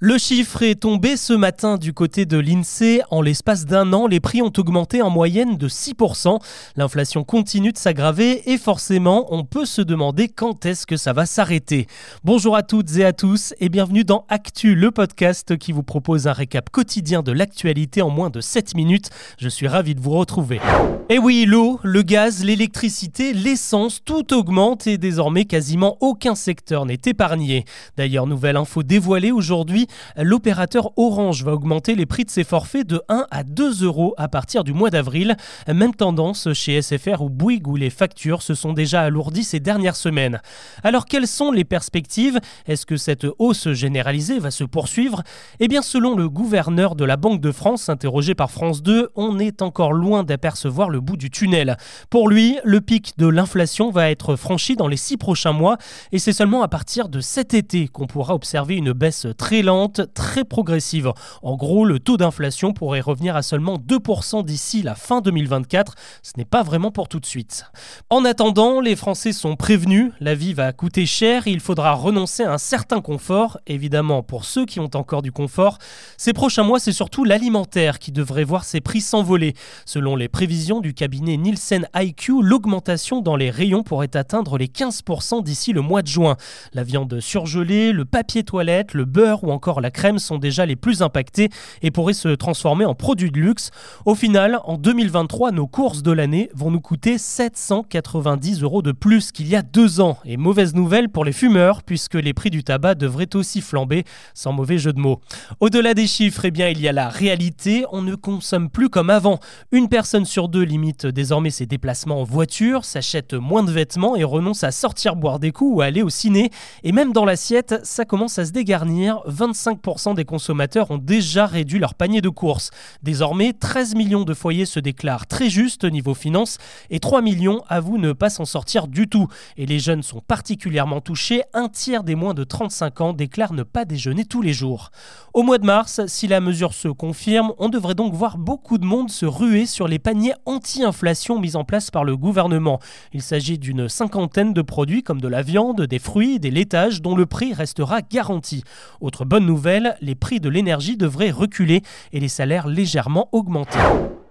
Le chiffre est tombé ce matin du côté de l'INSEE. En l'espace d'un an, les prix ont augmenté en moyenne de 6%. L'inflation continue de s'aggraver et forcément, on peut se demander quand est-ce que ça va s'arrêter. Bonjour à toutes et à tous et bienvenue dans Actu, le podcast qui vous propose un récap quotidien de l'actualité en moins de 7 minutes. Je suis ravi de vous retrouver. Et eh oui, l'eau, le gaz, l'électricité, l'essence, tout augmente et désormais quasiment aucun secteur n'est épargné. D'ailleurs, nouvelle info dévoilée aujourd'hui, l'opérateur Orange va augmenter les prix de ses forfaits de 1 à 2 euros à partir du mois d'avril. Même tendance chez SFR ou Bouygues où les factures se sont déjà alourdies ces dernières semaines. Alors quelles sont les perspectives? Est-ce que cette hausse généralisée va se poursuivre? Eh bien selon le gouverneur de la Banque de France interrogé par France 2, on est encore loin d'apercevoir le bout du tunnel. Pour lui, le pic de l'inflation va être franchi dans les six prochains mois et c'est seulement à partir de cet été qu'on pourra observer une baisse très lente très progressive. En gros, le taux d'inflation pourrait revenir à seulement 2% d'ici la fin 2024. Ce n'est pas vraiment pour tout de suite. En attendant, les Français sont prévenus, la vie va coûter cher, il faudra renoncer à un certain confort, évidemment pour ceux qui ont encore du confort. Ces prochains mois, c'est surtout l'alimentaire qui devrait voir ses prix s'envoler. Selon les prévisions du cabinet Nielsen IQ, l'augmentation dans les rayons pourrait atteindre les 15% d'ici le mois de juin. La viande surgelée, le papier toilette, le beurre ou encore la crème sont déjà les plus impactés et pourraient se transformer en produits de luxe. Au final, en 2023, nos courses de l'année vont nous coûter 790 euros de plus qu'il y a deux ans. Et mauvaise nouvelle pour les fumeurs, puisque les prix du tabac devraient aussi flamber, sans mauvais jeu de mots. Au-delà des chiffres, eh bien, il y a la réalité. On ne consomme plus comme avant. Une personne sur deux limite désormais ses déplacements en voiture, s'achète moins de vêtements et renonce à sortir boire des coups ou à aller au ciné. Et même dans l'assiette, ça commence à se dégarnir. 5% des consommateurs ont déjà réduit leur panier de courses. Désormais, 13 millions de foyers se déclarent très justes niveau finance et 3 millions avouent ne pas s'en sortir du tout. Et les jeunes sont particulièrement touchés. Un tiers des moins de 35 ans déclarent ne pas déjeuner tous les jours. Au mois de mars, si la mesure se confirme, on devrait donc voir beaucoup de monde se ruer sur les paniers anti-inflation mis en place par le gouvernement. Il s'agit d'une cinquantaine de produits comme de la viande, des fruits, des laitages dont le prix restera garanti. Autre bonne les prix de l'énergie devraient reculer et les salaires légèrement augmenter.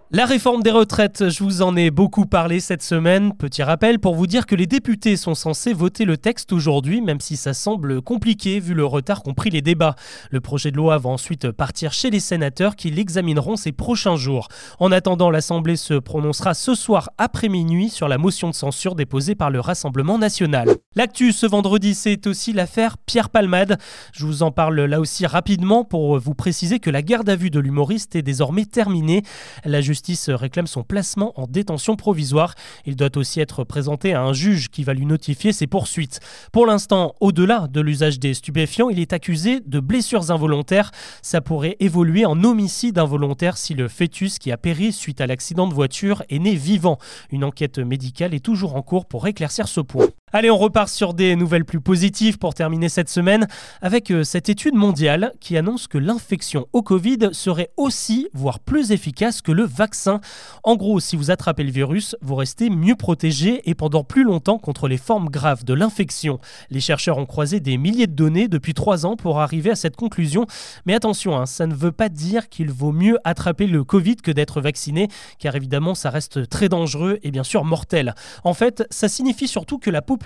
La réforme des retraites, je vous en ai beaucoup parlé cette semaine. Petit rappel pour vous dire que les députés sont censés voter le texte aujourd'hui, même si ça semble compliqué vu le retard qu'ont pris les débats. Le projet de loi va ensuite partir chez les sénateurs qui l'examineront ces prochains jours. En attendant, l'Assemblée se prononcera ce soir après minuit sur la motion de censure déposée par le Rassemblement national. L'actu ce vendredi, c'est aussi l'affaire Pierre Palmade. Je vous en parle là aussi rapidement pour vous préciser que la garde à vue de l'humoriste est désormais terminée. La réclame son placement en détention provisoire. Il doit aussi être présenté à un juge qui va lui notifier ses poursuites. Pour l'instant, au-delà de l'usage des stupéfiants, il est accusé de blessures involontaires. Ça pourrait évoluer en homicide involontaire si le fœtus qui a péri suite à l'accident de voiture est né vivant. Une enquête médicale est toujours en cours pour éclaircir ce point. Allez, on repart sur des nouvelles plus positives pour terminer cette semaine avec euh, cette étude mondiale qui annonce que l'infection au Covid serait aussi, voire plus efficace que le vaccin. En gros, si vous attrapez le virus, vous restez mieux protégé et pendant plus longtemps contre les formes graves de l'infection. Les chercheurs ont croisé des milliers de données depuis trois ans pour arriver à cette conclusion. Mais attention, hein, ça ne veut pas dire qu'il vaut mieux attraper le Covid que d'être vacciné, car évidemment ça reste très dangereux et bien sûr mortel. En fait, ça signifie surtout que la population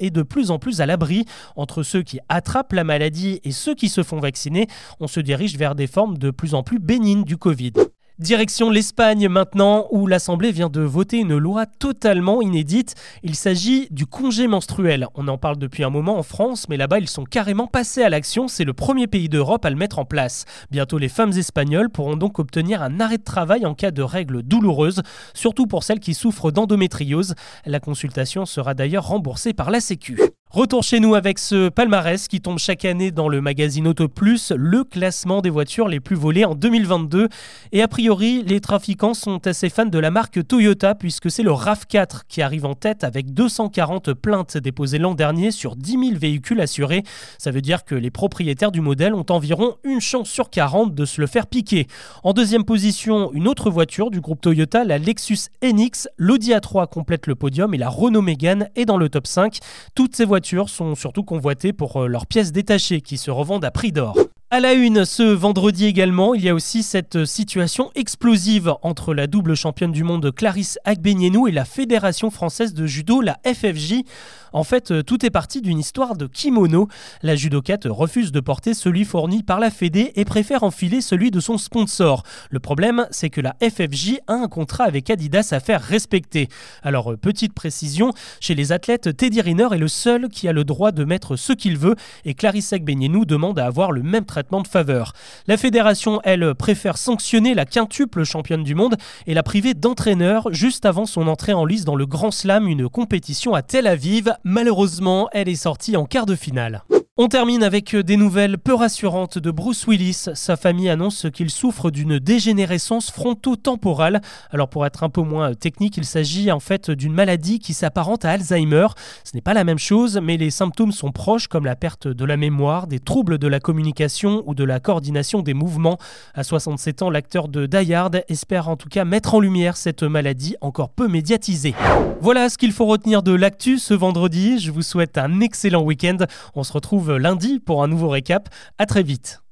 est de plus en plus à l'abri. Entre ceux qui attrapent la maladie et ceux qui se font vacciner, on se dirige vers des formes de plus en plus bénignes du Covid. Direction l'Espagne maintenant, où l'Assemblée vient de voter une loi totalement inédite. Il s'agit du congé menstruel. On en parle depuis un moment en France, mais là-bas ils sont carrément passés à l'action. C'est le premier pays d'Europe à le mettre en place. Bientôt les femmes espagnoles pourront donc obtenir un arrêt de travail en cas de règles douloureuses, surtout pour celles qui souffrent d'endométriose. La consultation sera d'ailleurs remboursée par la Sécu. Retour chez nous avec ce palmarès qui tombe chaque année dans le magazine Auto Plus, le classement des voitures les plus volées en 2022. Et a priori, les trafiquants sont assez fans de la marque Toyota puisque c'est le RAV4 qui arrive en tête avec 240 plaintes déposées l'an dernier sur 10 000 véhicules assurés. Ça veut dire que les propriétaires du modèle ont environ une chance sur 40 de se le faire piquer. En deuxième position, une autre voiture du groupe Toyota, la Lexus NX. L'Audi A3 complète le podium et la Renault Mégane est dans le top 5. Toutes ces voitures sont surtout convoitées pour euh, leurs pièces détachées qui se revendent à prix d'or. À la une, ce vendredi également, il y a aussi cette situation explosive entre la double championne du monde Clarisse Agbenienou et la Fédération française de judo, la FFJ. En fait, euh, tout est parti d'une histoire de kimono. La judokate refuse de porter celui fourni par la Fédé et préfère enfiler celui de son sponsor. Le problème, c'est que la FFJ a un contrat avec Adidas à faire respecter. Alors, euh, petite précision, chez les athlètes, Teddy Riner est le seul qui a le droit de mettre ce qu'il veut et Clarisse Agbenienou demande à avoir le même traitement de faveur. La fédération, elle, préfère sanctionner la quintuple championne du monde et la priver d'entraîneur juste avant son entrée en lice dans le Grand Slam, une compétition à Tel Aviv. Malheureusement, elle est sortie en quart de finale. On termine avec euh, des nouvelles peu rassurantes de Bruce Willis. Sa famille annonce qu'il souffre d'une dégénérescence fronto-temporale. Alors pour être un peu moins euh, technique, il s'agit en fait d'une maladie qui s'apparente à Alzheimer. Ce n'est pas la même chose, mais les symptômes sont proches comme la perte de la mémoire, des troubles de la communication ou de la coordination des mouvements. À 67 ans, l'acteur de Die Hard espère en tout cas mettre en lumière cette maladie encore peu médiatisée. Voilà ce qu'il faut retenir de l'actu ce vendredi. Je vous souhaite un excellent week-end. On se lundi pour un nouveau récap. À très vite.